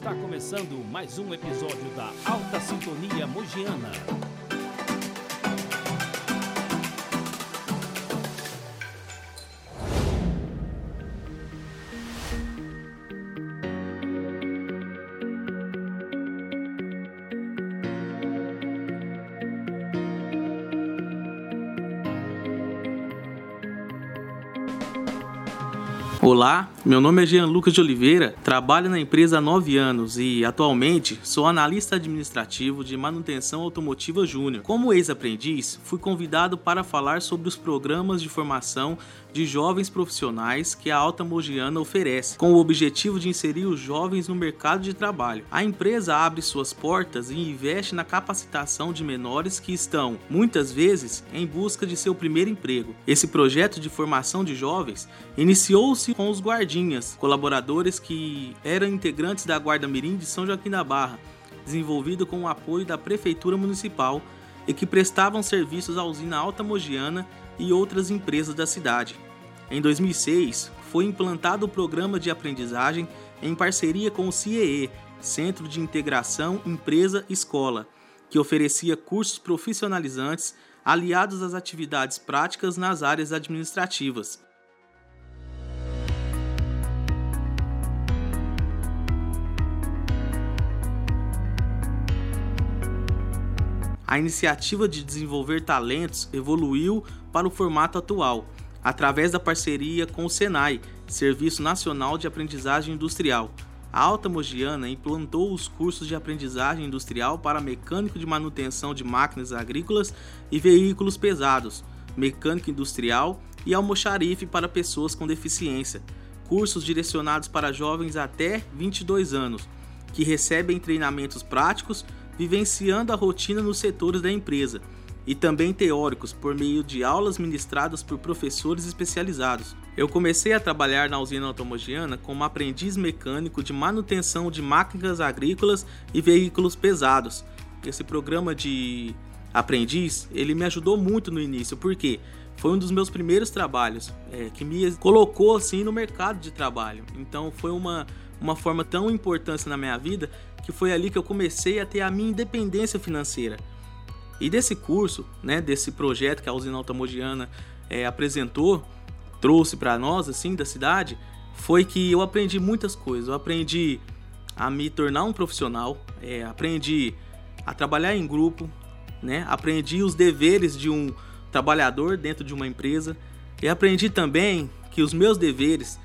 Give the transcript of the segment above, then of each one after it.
Está começando mais um episódio da Alta Sintonia Mogiana. Olá, meu nome é Jean Lucas de Oliveira, trabalho na empresa há 9 anos e, atualmente, sou analista administrativo de manutenção automotiva júnior. Como ex-aprendiz, fui convidado para falar sobre os programas de formação de jovens profissionais que a Alta Mogiana oferece, com o objetivo de inserir os jovens no mercado de trabalho. A empresa abre suas portas e investe na capacitação de menores que estão, muitas vezes, em busca de seu primeiro emprego. Esse projeto de formação de jovens iniciou-se com os guardinhas, colaboradores que eram integrantes da Guarda Mirim de São Joaquim da Barra, desenvolvido com o apoio da Prefeitura Municipal e que prestavam serviços à usina Alta Mogiana e outras empresas da cidade. Em 2006, foi implantado o programa de aprendizagem em parceria com o CIEE, Centro de Integração Empresa-Escola, que oferecia cursos profissionalizantes aliados às atividades práticas nas áreas administrativas. A iniciativa de desenvolver talentos evoluiu para o formato atual, através da parceria com o SENAI, Serviço Nacional de Aprendizagem Industrial. A Alta Mogiana implantou os cursos de aprendizagem industrial para mecânico de manutenção de máquinas agrícolas e veículos pesados, mecânico industrial e almoxarife para pessoas com deficiência. Cursos direcionados para jovens até 22 anos, que recebem treinamentos práticos vivenciando a rotina nos setores da empresa, e também teóricos por meio de aulas ministradas por professores especializados. Eu comecei a trabalhar na usina automogiana como aprendiz mecânico de manutenção de máquinas agrícolas e veículos pesados. Esse programa de aprendiz, ele me ajudou muito no início, porque foi um dos meus primeiros trabalhos é, que me colocou assim no mercado de trabalho. Então foi uma, uma forma tão importante na minha vida que foi ali que eu comecei a ter a minha independência financeira. E desse curso, né, desse projeto que a usina Altamogiana é, apresentou, trouxe para nós, assim, da cidade, foi que eu aprendi muitas coisas. Eu aprendi a me tornar um profissional, é, aprendi a trabalhar em grupo, né, aprendi os deveres de um trabalhador dentro de uma empresa e aprendi também que os meus deveres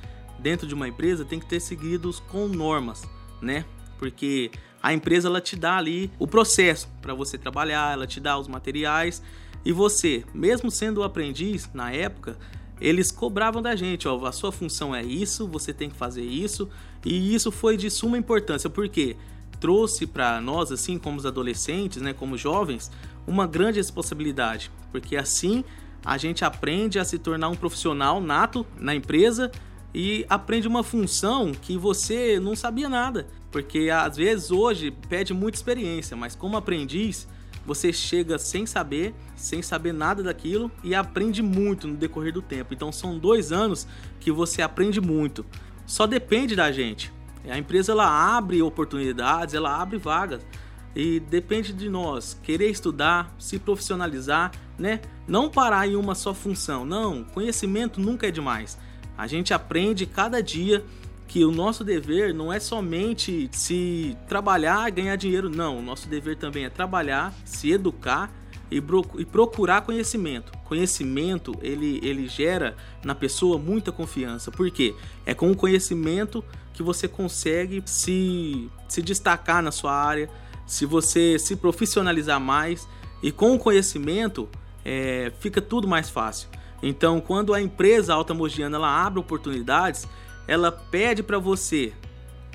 dentro de uma empresa têm que ter seguidos com normas, né? porque a empresa ela te dá ali o processo para você trabalhar, ela te dá os materiais. E você, mesmo sendo aprendiz na época, eles cobravam da gente, ó, a sua função é isso, você tem que fazer isso, e isso foi de suma importância, porque trouxe para nós assim, como os adolescentes, né, como jovens, uma grande responsabilidade, porque assim a gente aprende a se tornar um profissional nato na empresa e aprende uma função que você não sabia nada. Porque às vezes hoje pede muita experiência, mas como aprendiz, você chega sem saber, sem saber nada daquilo e aprende muito no decorrer do tempo. Então são dois anos que você aprende muito. Só depende da gente. A empresa ela abre oportunidades, ela abre vagas e depende de nós querer estudar, se profissionalizar, né? Não parar em uma só função. Não, conhecimento nunca é demais. A gente aprende cada dia que o nosso dever não é somente se trabalhar e ganhar dinheiro, não. O nosso dever também é trabalhar, se educar e, procurar conhecimento. Conhecimento ele, ele gera na pessoa muita confiança, porque é com o conhecimento que você consegue se, se destacar na sua área, se você se profissionalizar mais e com o conhecimento é, fica tudo mais fácil. Então, quando a empresa Alta Mogiana ela abre oportunidades, ela pede para você,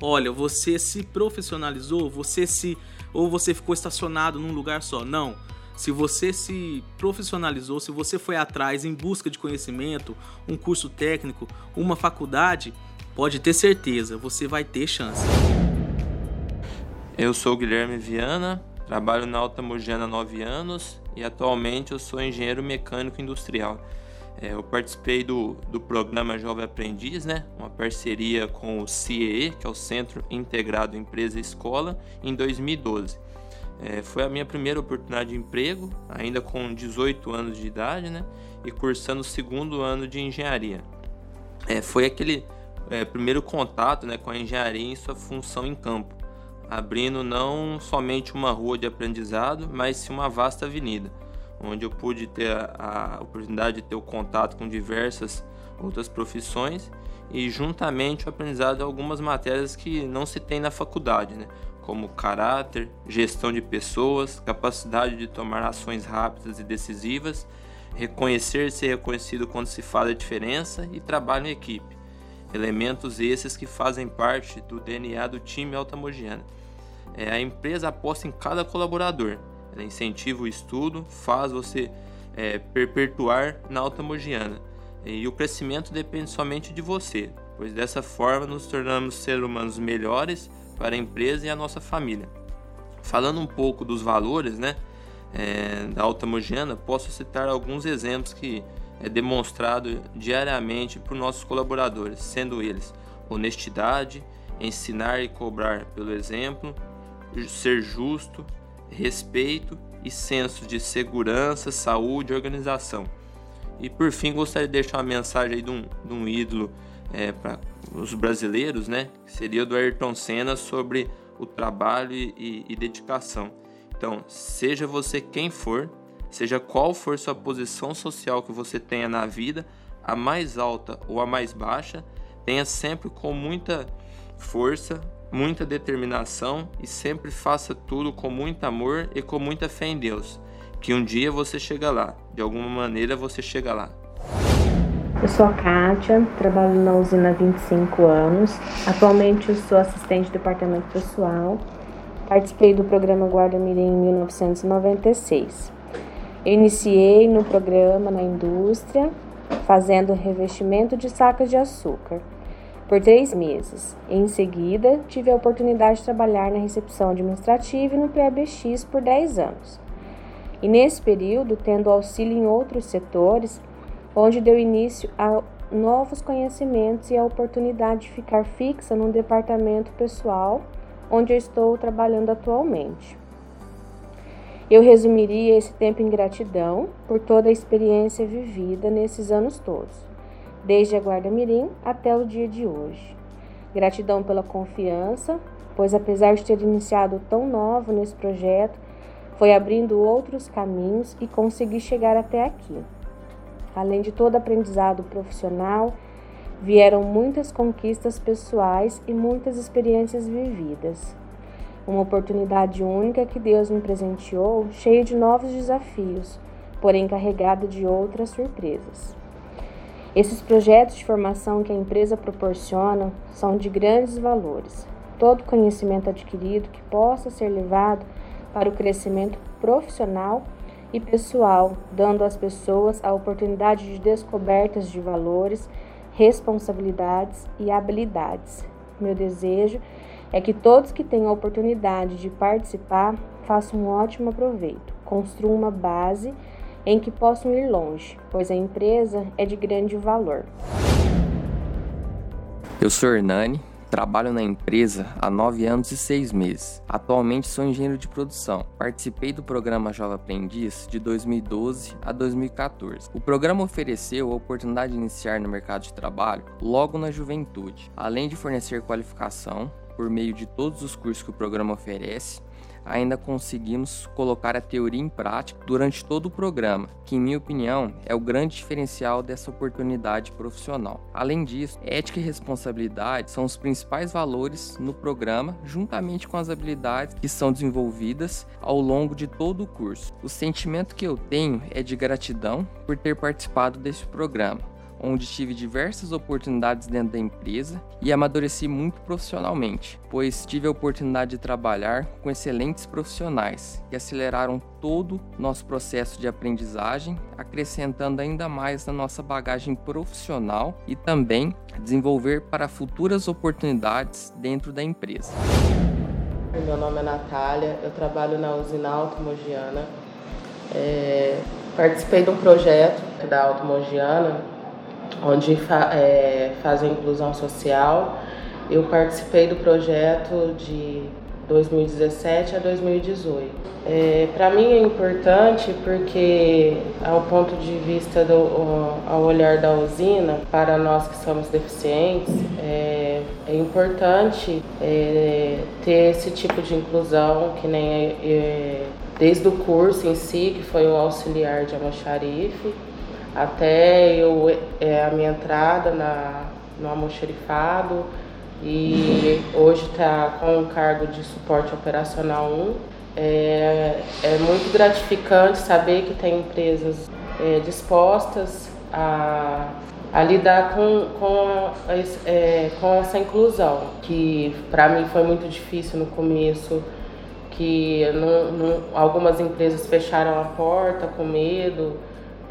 olha, você se profissionalizou, você se ou você ficou estacionado num lugar só. Não. Se você se profissionalizou, se você foi atrás em busca de conhecimento, um curso técnico, uma faculdade, pode ter certeza, você vai ter chance. Eu sou Guilherme Viana, trabalho na Alta Mogiana há 9 anos e atualmente eu sou engenheiro mecânico industrial. É, eu participei do, do programa Jovem Aprendiz, né? uma parceria com o CIE, que é o Centro Integrado Empresa e Escola, em 2012. É, foi a minha primeira oportunidade de emprego, ainda com 18 anos de idade, né? e cursando o segundo ano de engenharia. É, foi aquele é, primeiro contato né, com a engenharia em sua função em campo, abrindo não somente uma rua de aprendizado, mas sim uma vasta avenida onde eu pude ter a, a oportunidade de ter o contato com diversas outras profissões e juntamente o aprendizado de algumas matérias que não se tem na faculdade, né? como caráter, gestão de pessoas, capacidade de tomar ações rápidas e decisivas, reconhecer e ser reconhecido quando se faz a diferença e trabalho em equipe. Elementos esses que fazem parte do DNA do time altamogiano. É, a empresa aposta em cada colaborador, ela incentiva o estudo, faz você é, perpetuar na alta mogiana. E o crescimento depende somente de você, pois dessa forma nos tornamos seres humanos melhores para a empresa e a nossa família. Falando um pouco dos valores né, é, da alta mogiana, posso citar alguns exemplos que é demonstrado diariamente por nossos colaboradores, sendo eles honestidade, ensinar e cobrar pelo exemplo, ser justo, respeito e senso de segurança, saúde e organização. E por fim, gostaria de deixar uma mensagem aí de um, de um ídolo é, para os brasileiros, né? Que seria do Ayrton Senna sobre o trabalho e, e, e dedicação. Então, seja você quem for, seja qual for sua posição social que você tenha na vida, a mais alta ou a mais baixa, tenha sempre com muita força muita determinação e sempre faça tudo com muito amor e com muita fé em Deus, que um dia você chega lá, de alguma maneira você chega lá. Eu sou a Kátia, trabalho na usina há 25 anos. Atualmente eu sou assistente do departamento pessoal. Participei do programa Guarda Mirim em 1996. Eu iniciei no programa na indústria, fazendo revestimento de sacas de açúcar por três meses. Em seguida, tive a oportunidade de trabalhar na recepção administrativa e no PABX por 10 anos. E nesse período, tendo auxílio em outros setores, onde deu início a novos conhecimentos e a oportunidade de ficar fixa num departamento pessoal, onde eu estou trabalhando atualmente. Eu resumiria esse tempo em gratidão por toda a experiência vivida nesses anos todos desde a Guarda Mirim até o dia de hoje. Gratidão pela confiança, pois apesar de ter iniciado tão novo nesse projeto, foi abrindo outros caminhos e consegui chegar até aqui. Além de todo aprendizado profissional, vieram muitas conquistas pessoais e muitas experiências vividas. Uma oportunidade única que Deus me presenteou, cheia de novos desafios, porém carregada de outras surpresas. Esses projetos de formação que a empresa proporciona são de grandes valores. Todo conhecimento adquirido que possa ser levado para o crescimento profissional e pessoal, dando às pessoas a oportunidade de descobertas de valores, responsabilidades e habilidades. Meu desejo é que todos que tenham a oportunidade de participar façam um ótimo aproveito, construam uma base em que possam ir longe, pois a empresa é de grande valor. Eu sou Hernani, trabalho na empresa há nove anos e seis meses. Atualmente sou engenheiro de produção. Participei do programa Jovem Aprendiz de 2012 a 2014. O programa ofereceu a oportunidade de iniciar no mercado de trabalho logo na juventude, além de fornecer qualificação por meio de todos os cursos que o programa oferece ainda conseguimos colocar a teoria em prática durante todo o programa, que, em minha opinião, é o grande diferencial dessa oportunidade profissional. Além disso, ética e responsabilidade são os principais valores no programa, juntamente com as habilidades que são desenvolvidas ao longo de todo o curso. O sentimento que eu tenho é de gratidão por ter participado desse programa onde tive diversas oportunidades dentro da empresa e amadureci muito profissionalmente, pois tive a oportunidade de trabalhar com excelentes profissionais que aceleraram todo nosso processo de aprendizagem, acrescentando ainda mais na nossa bagagem profissional e também desenvolver para futuras oportunidades dentro da empresa. Meu nome é Natália, eu trabalho na usina Automogiana. É, participei de um projeto projeto da Automogiana, onde fa é, faz a inclusão social. Eu participei do projeto de 2017 a 2018. É, Para mim é importante porque, ao ponto de vista do ao olhar da usina, para nós que somos deficientes, é, é importante é, ter esse tipo de inclusão, que nem é, desde o curso em si, que foi o auxiliar de almoxarife, até eu, é, a minha entrada na, no almoxarifado, e hoje está com o cargo de suporte operacional 1. É, é muito gratificante saber que tem empresas é, dispostas a, a lidar com, com, é, com essa inclusão, que para mim foi muito difícil no começo, que não, não, algumas empresas fecharam a porta com medo,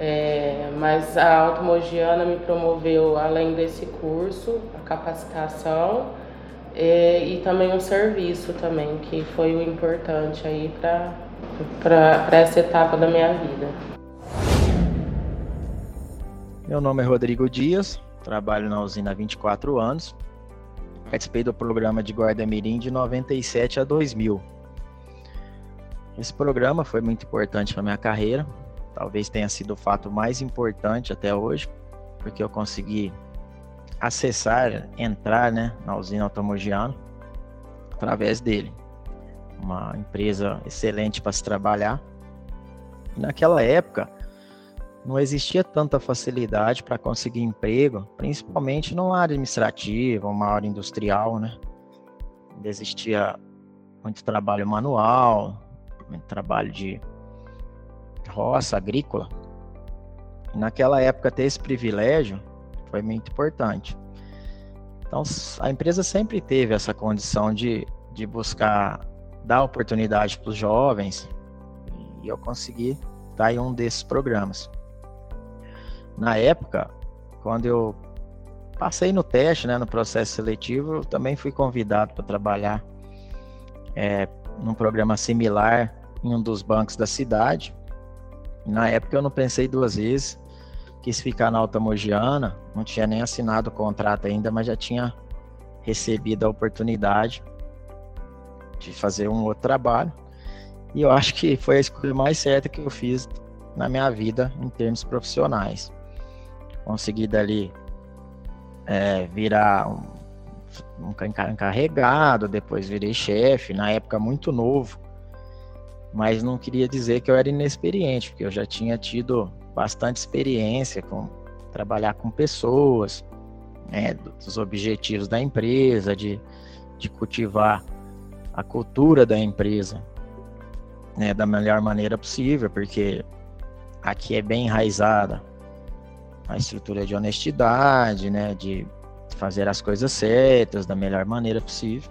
é, mas a Automogiana me promoveu, além desse curso, a capacitação é, e também um serviço também, que foi o importante aí para essa etapa da minha vida. Meu nome é Rodrigo Dias, trabalho na usina há 24 anos. Participei do programa de guarda-mirim de 97 a 2000. Esse programa foi muito importante para minha carreira, talvez tenha sido o fato mais importante até hoje, porque eu consegui acessar, entrar né, na usina Automogiano através dele. Uma empresa excelente para se trabalhar. E naquela época, não existia tanta facilidade para conseguir emprego, principalmente numa área administrativa, uma área industrial, né? Existia muito trabalho manual, muito trabalho de roça agrícola. Naquela época ter esse privilégio foi muito importante. Então a empresa sempre teve essa condição de, de buscar dar oportunidade para os jovens e eu consegui estar em um desses programas. Na época, quando eu passei no teste, né, no processo seletivo, eu também fui convidado para trabalhar é, num programa similar em um dos bancos da cidade. Na época eu não pensei duas vezes, quis ficar na Alta Mogiana, não tinha nem assinado o contrato ainda, mas já tinha recebido a oportunidade de fazer um outro trabalho. E eu acho que foi a escolha mais certa que eu fiz na minha vida em termos profissionais. Consegui dali é, virar um, um encarregado, depois virei chefe, na época muito novo mas não queria dizer que eu era inexperiente, porque eu já tinha tido bastante experiência com trabalhar com pessoas, né, dos objetivos da empresa, de, de cultivar a cultura da empresa né, da melhor maneira possível, porque aqui é bem enraizada a estrutura de honestidade, né, de fazer as coisas certas da melhor maneira possível.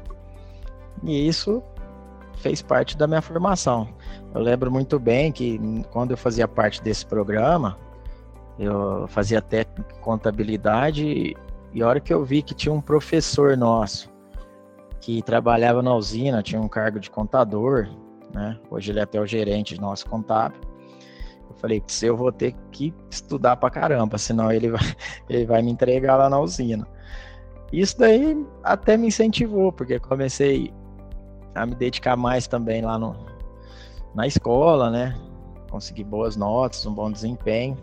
E isso fez parte da minha formação. Eu lembro muito bem que quando eu fazia parte desse programa, eu fazia técnica contabilidade e a hora que eu vi que tinha um professor nosso que trabalhava na usina, tinha um cargo de contador, né? Hoje ele é até o gerente nosso contábil. Eu falei, se eu vou ter que estudar pra caramba, senão ele vai, ele vai me entregar lá na usina. Isso daí até me incentivou, porque comecei a me dedicar mais também lá no, na escola, né? Consegui boas notas, um bom desempenho.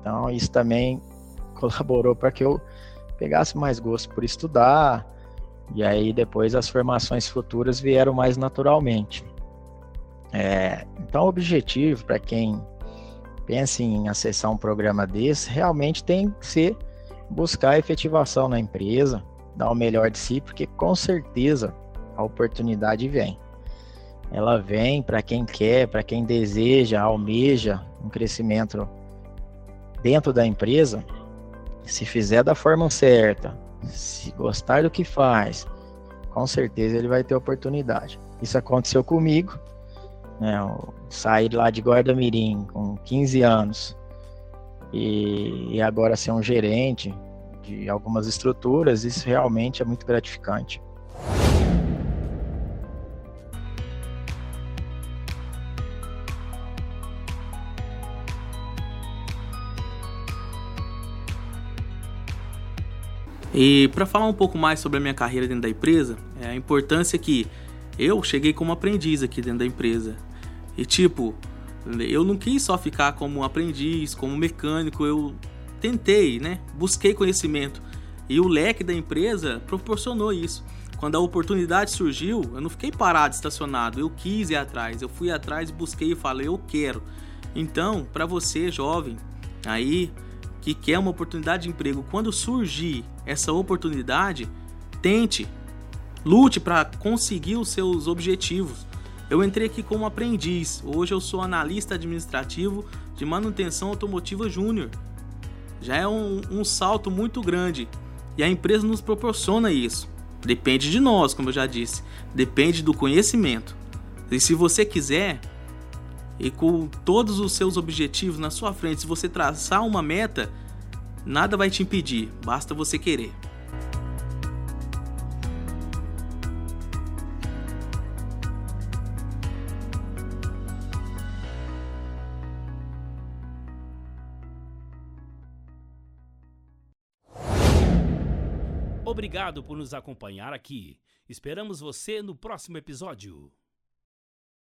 Então, isso também colaborou para que eu pegasse mais gosto por estudar. E aí, depois, as formações futuras vieram mais naturalmente. É, então, o objetivo para quem pensa em acessar um programa desse realmente tem que ser buscar efetivação na empresa, dar o melhor de si, porque com certeza a oportunidade vem. Ela vem para quem quer, para quem deseja, almeja um crescimento dentro da empresa. Se fizer da forma certa, se gostar do que faz, com certeza ele vai ter oportunidade. Isso aconteceu comigo. Né? Eu saí lá de Guarda-Mirim com 15 anos e, e agora ser um gerente de algumas estruturas, isso realmente é muito gratificante. E para falar um pouco mais sobre a minha carreira dentro da empresa, é a importância que eu cheguei como aprendiz aqui dentro da empresa. E tipo, eu não quis só ficar como aprendiz, como mecânico, eu tentei, né? Busquei conhecimento. E o leque da empresa proporcionou isso. Quando a oportunidade surgiu, eu não fiquei parado, estacionado, eu quis ir atrás. Eu fui atrás, busquei e falei, eu quero. Então, para você, jovem, aí que quer uma oportunidade de emprego, quando surgir essa oportunidade, tente, lute para conseguir os seus objetivos. Eu entrei aqui como aprendiz, hoje eu sou analista administrativo de manutenção automotiva júnior. Já é um, um salto muito grande e a empresa nos proporciona isso. Depende de nós, como eu já disse, depende do conhecimento. E se você quiser, e com todos os seus objetivos na sua frente, se você traçar uma meta, nada vai te impedir, basta você querer. Obrigado por nos acompanhar aqui. Esperamos você no próximo episódio.